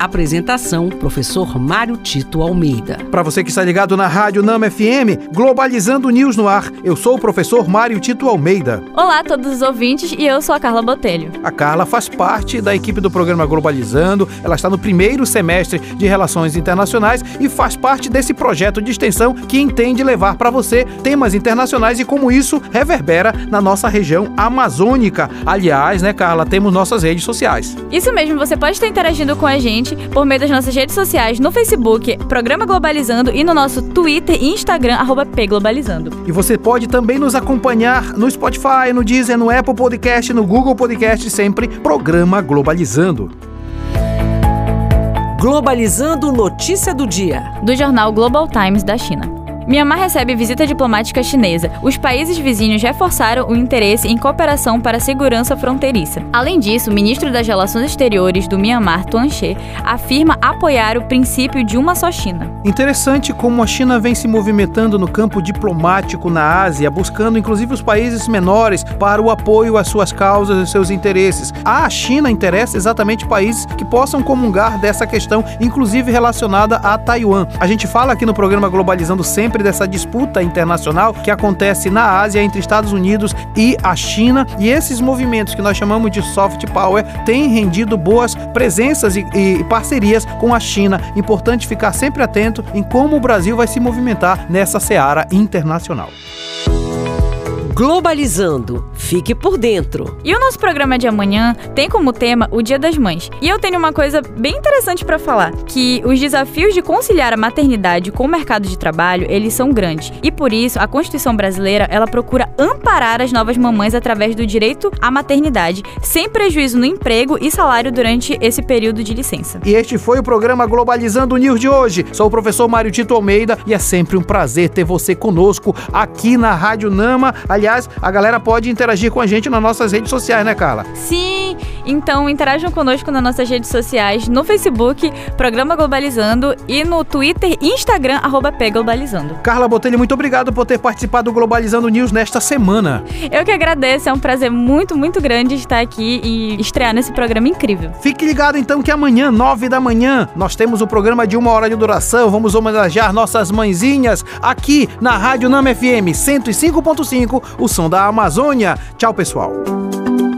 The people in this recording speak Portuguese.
Apresentação: Professor Mário Tito Almeida. Para você que está ligado na Rádio Nama FM, Globalizando News no ar, eu sou o professor Mário Tito Almeida. Olá a todos os ouvintes e eu sou a Carla Botelho. A Carla faz parte da equipe do programa Globalizando, ela está no primeiro semestre de Relações Internacionais e faz parte desse projeto de extensão que entende levar para você temas internacionais e como isso reverbera na nossa região amazônica. Aliás, né, Carla, temos nossas redes sociais. Isso mesmo, você pode estar interagindo com a gente gente por meio das nossas redes sociais no Facebook, Programa Globalizando, e no nosso Twitter e Instagram, arroba pglobalizando. E você pode também nos acompanhar no Spotify, no Deezer, no Apple Podcast, no Google Podcast, sempre Programa Globalizando. Globalizando notícia do dia. Do jornal Global Times da China. Myanmar recebe visita diplomática chinesa. Os países vizinhos reforçaram o interesse em cooperação para a segurança fronteiriça. Além disso, o ministro das Relações Exteriores do Myanmar, Tuan She, afirma apoiar o princípio de uma só China. Interessante como a China vem se movimentando no campo diplomático na Ásia, buscando inclusive os países menores para o apoio às suas causas e seus interesses. A China interessa exatamente países que possam comungar dessa questão, inclusive relacionada a Taiwan. A gente fala aqui no programa Globalizando sempre sempre dessa disputa internacional que acontece na Ásia entre Estados Unidos e a China. E esses movimentos que nós chamamos de soft power têm rendido boas presenças e, e parcerias com a China. Importante ficar sempre atento em como o Brasil vai se movimentar nessa seara internacional. Globalizando. Fique por dentro. E o nosso programa de amanhã tem como tema o Dia das Mães. E eu tenho uma coisa bem interessante para falar, que os desafios de conciliar a maternidade com o mercado de trabalho, eles são grandes. E por isso, a Constituição brasileira, ela procura amparar as novas mamães através do direito à maternidade, sem prejuízo no emprego e salário durante esse período de licença. E este foi o programa Globalizando News de hoje. Sou o professor Mário Tito Almeida e é sempre um prazer ter você conosco aqui na Rádio Nama. Aliás, Aliás, a galera pode interagir com a gente nas nossas redes sociais, né, Carla? Sim, então interajam conosco nas nossas redes sociais, no Facebook, Programa Globalizando, e no Twitter e Instagram, arroba Pglobalizando. Carla Botelho, muito obrigado por ter participado do Globalizando News nesta semana. Eu que agradeço, é um prazer muito, muito grande estar aqui e estrear nesse programa incrível. Fique ligado então que amanhã, nove da manhã, nós temos o um programa de uma hora de duração. Vamos homenagear nossas mãezinhas aqui na Rádio Nama FM 105.5 o som da Amazônia. Tchau, pessoal.